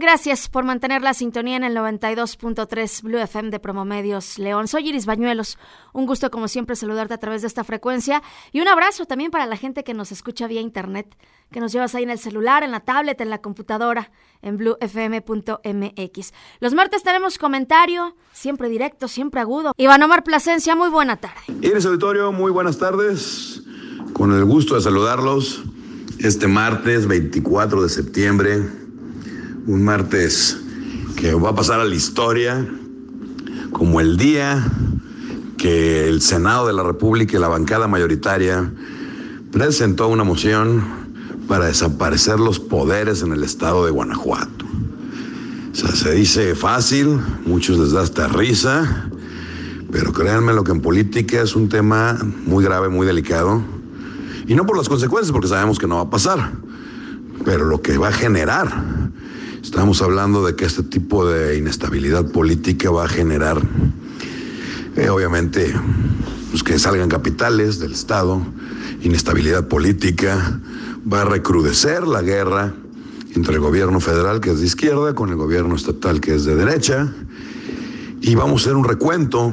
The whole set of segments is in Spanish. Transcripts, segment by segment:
Gracias por mantener la sintonía en el 92.3 Blue FM de Promomedios León. Soy Iris Bañuelos. Un gusto, como siempre, saludarte a través de esta frecuencia. Y un abrazo también para la gente que nos escucha vía internet, que nos llevas ahí en el celular, en la tablet, en la computadora, en bluefm.mx. Los martes tenemos comentario, siempre directo, siempre agudo. Iván Omar Plasencia, muy buena tarde. Iris Auditorio, muy buenas tardes. Con el gusto de saludarlos este martes 24 de septiembre un martes que va a pasar a la historia como el día que el Senado de la República y la bancada mayoritaria presentó una moción para desaparecer los poderes en el estado de Guanajuato. O sea, se dice fácil, muchos les da hasta risa, pero créanme lo que en política es un tema muy grave, muy delicado. Y no por las consecuencias, porque sabemos que no va a pasar, pero lo que va a generar Estamos hablando de que este tipo de inestabilidad política va a generar, eh, obviamente, pues que salgan capitales del Estado, inestabilidad política, va a recrudecer la guerra entre el gobierno federal, que es de izquierda, con el gobierno estatal, que es de derecha, y vamos a hacer un recuento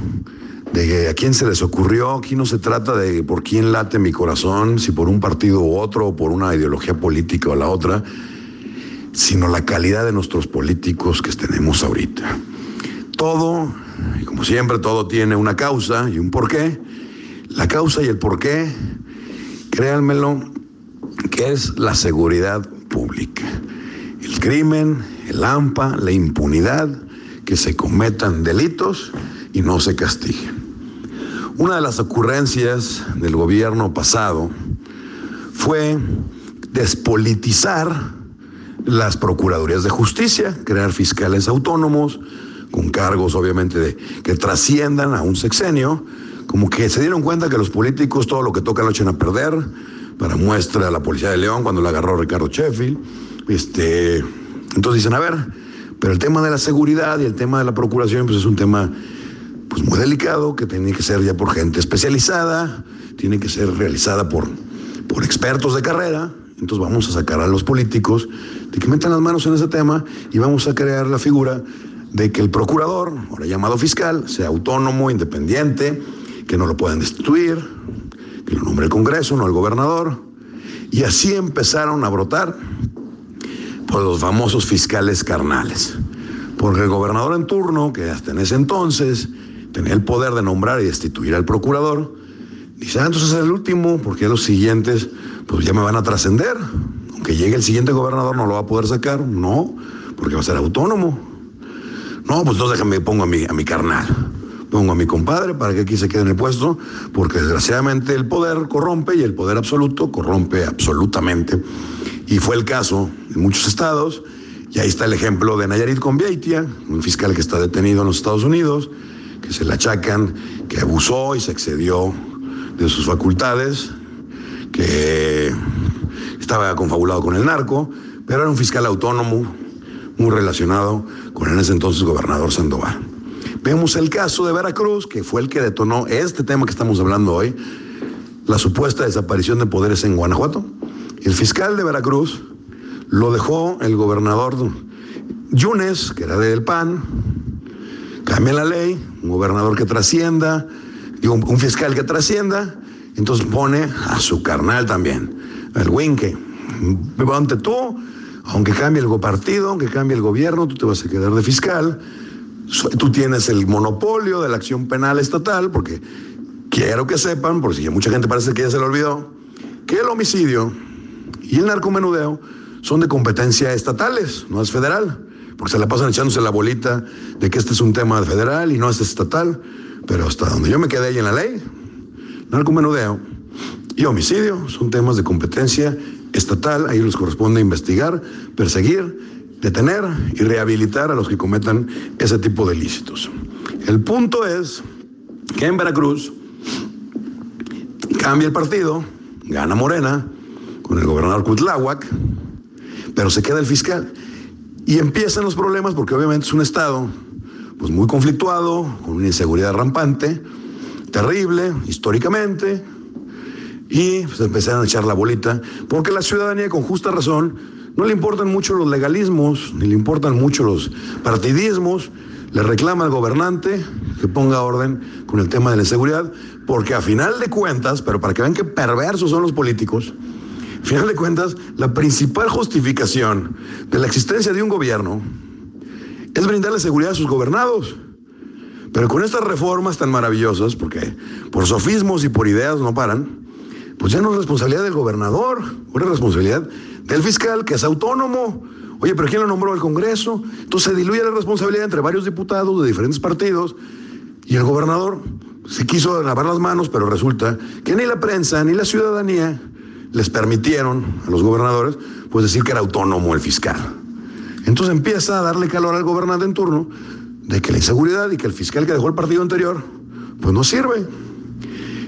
de a quién se les ocurrió. Aquí no se trata de por quién late mi corazón, si por un partido u otro, o por una ideología política o la otra sino la calidad de nuestros políticos que tenemos ahorita. Todo, como siempre, todo tiene una causa y un porqué. La causa y el porqué, créanmelo, que es la seguridad pública. El crimen, el AMPA, la impunidad, que se cometan delitos y no se castiguen. Una de las ocurrencias del gobierno pasado fue despolitizar las Procuradurías de Justicia, crear fiscales autónomos, con cargos obviamente que trasciendan a un sexenio, como que se dieron cuenta que los políticos todo lo que tocan lo echan a perder, para muestra a la Policía de León cuando la agarró Ricardo Sheffield. Este, entonces dicen, a ver, pero el tema de la seguridad y el tema de la procuración pues es un tema pues muy delicado que tiene que ser ya por gente especializada, tiene que ser realizada por, por expertos de carrera, entonces vamos a sacar a los políticos de que metan las manos en ese tema y vamos a crear la figura de que el procurador, ahora llamado fiscal, sea autónomo, independiente, que no lo puedan destituir, que lo nombre el Congreso, no el gobernador. Y así empezaron a brotar por los famosos fiscales carnales. Porque el gobernador en turno, que hasta en ese entonces tenía el poder de nombrar y destituir al procurador, dice, ah, entonces es el último, porque los siguientes pues ya me van a trascender. Aunque llegue el siguiente gobernador no lo va a poder sacar, no, porque va a ser autónomo. No, pues entonces déjame, pongo a mi, a mi carnal, pongo a mi compadre para que aquí se quede en el puesto, porque desgraciadamente el poder corrompe y el poder absoluto corrompe absolutamente. Y fue el caso en muchos estados, y ahí está el ejemplo de Nayarit con un fiscal que está detenido en los Estados Unidos, que se le achacan que abusó y se excedió de sus facultades, que estaba confabulado con el narco, pero era un fiscal autónomo muy relacionado con en ese entonces gobernador Sandoval. Vemos el caso de Veracruz, que fue el que detonó este tema que estamos hablando hoy, la supuesta desaparición de poderes en Guanajuato. El fiscal de Veracruz lo dejó el gobernador Yunes, que era del PAN, cambia la ley, un gobernador que trascienda, digo, un fiscal que trascienda, entonces pone a su carnal también, el Winke. Ante tú, aunque cambie el partido, aunque cambie el gobierno, tú te vas a quedar de fiscal. Tú tienes el monopolio de la acción penal estatal, porque quiero que sepan, por si mucha gente parece que ya se lo olvidó, que el homicidio y el narcomenudeo son de competencia estatales, no es federal, porque se la pasan echándose la bolita de que este es un tema federal y no es estatal, pero hasta donde yo me quedé ahí en la ley, narcomenudeo y homicidio son temas de competencia estatal, ahí les corresponde investigar, perseguir, detener y rehabilitar a los que cometan ese tipo de ilícitos. El punto es que en Veracruz cambia el partido, gana Morena con el gobernador Cuitláhuac, pero se queda el fiscal. Y empiezan los problemas porque obviamente es un estado pues muy conflictuado, con una inseguridad rampante, terrible históricamente, y se empezaron a echar la bolita, porque la ciudadanía con justa razón no le importan mucho los legalismos, ni le importan mucho los partidismos, le reclama al gobernante que ponga orden con el tema de la inseguridad, porque a final de cuentas, pero para que vean qué perversos son los políticos, a final de cuentas, la principal justificación de la existencia de un gobierno es brindarle seguridad a sus gobernados. Pero con estas reformas tan maravillosas, porque por sofismos y por ideas no paran, pues ya no es responsabilidad del gobernador, ahora es responsabilidad del fiscal, que es autónomo. Oye, pero ¿quién lo nombró al Congreso? Entonces se diluye la responsabilidad entre varios diputados de diferentes partidos y el gobernador se quiso lavar las manos, pero resulta que ni la prensa ni la ciudadanía les permitieron a los gobernadores pues decir que era autónomo el fiscal. Entonces empieza a darle calor al gobernante en turno de que la inseguridad y que el fiscal que dejó el partido anterior pues no sirve.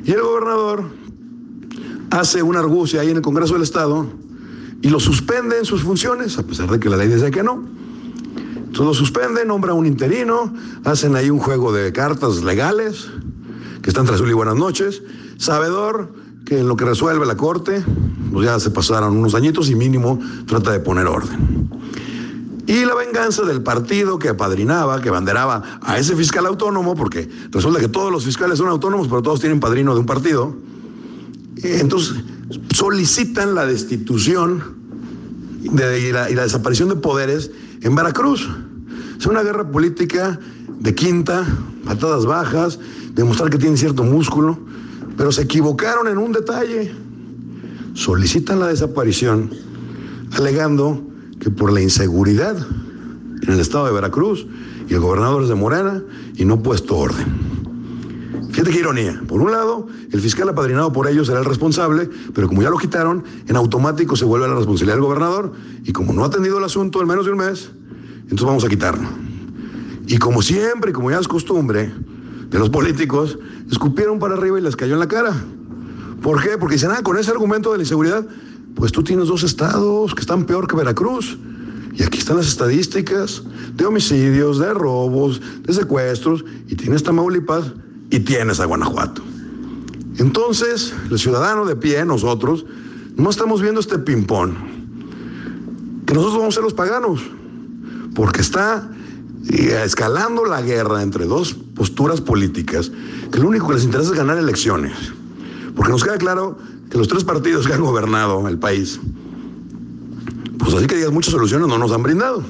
Y el gobernador hace una argucia ahí en el Congreso del Estado y lo suspende en sus funciones, a pesar de que la ley dice que no. Entonces lo suspende, nombra un interino, hacen ahí un juego de cartas legales, que están tras y buenas noches, sabedor que en lo que resuelve la Corte, pues ya se pasaron unos añitos y mínimo trata de poner orden. Y la venganza del partido que apadrinaba, que banderaba a ese fiscal autónomo, porque resulta que todos los fiscales son autónomos, pero todos tienen padrino de un partido. Entonces solicitan la destitución y, la, desaparición de poderes en Veracruz. Es una guerra política de quinta, patadas bajas, demostrar que tienen cierto músculo, pero se equivocaron en un detalle. Solicitan la desaparición alegando que por la inseguridad en el estado de Veracruz y el gobernador es de Morena y no puesto orden. Fíjate qué ironía. Por un lado, el fiscal apadrinado por ellos será el responsable, pero como ya lo quitaron, en automático se vuelve la responsabilidad del gobernador. Y como no ha atendido el asunto en menos de un mes, entonces vamos a quitarlo. Y como siempre, como ya es costumbre de los políticos, escupieron para arriba y les cayó en la cara. ¿Por qué? Porque dicen, ah, con ese argumento de la inseguridad, pues tú tienes dos estados que están peor que Veracruz. Y aquí están las estadísticas de homicidios, de robos, de secuestros, y tienes Tamaulipas y tienes a Guanajuato. Entonces, el ciudadano de pie, nosotros, no estamos viendo este ping-pong, que nosotros vamos a ser los paganos, porque está eh, escalando la guerra entre dos posturas políticas, que lo único que les interesa es ganar elecciones. Porque nos queda claro que los tres partidos que han gobernado el país, pues así que digas, muchas soluciones no nos han brindado.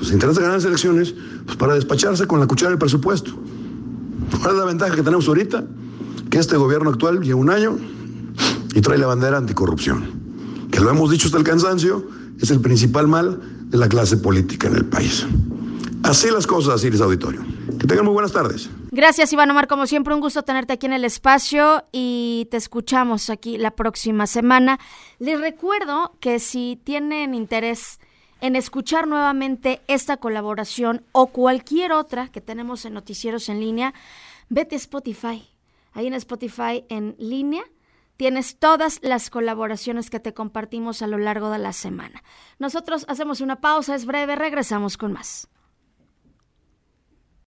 Les interesa ganar las elecciones pues para despacharse con la cuchara del presupuesto. ¿Cuál es la ventaja que tenemos ahorita? Que este gobierno actual lleva un año y trae la bandera anticorrupción, que lo hemos dicho hasta el cansancio, es el principal mal de la clase política en el país. Así las cosas, Iris Auditorio. Que tengan muy buenas tardes. Gracias, Iván Omar. Como siempre, un gusto tenerte aquí en el espacio y te escuchamos aquí la próxima semana. Les recuerdo que si tienen interés en escuchar nuevamente esta colaboración o cualquier otra que tenemos en Noticieros en línea, vete a Spotify. Ahí en Spotify en línea tienes todas las colaboraciones que te compartimos a lo largo de la semana. Nosotros hacemos una pausa, es breve, regresamos con más.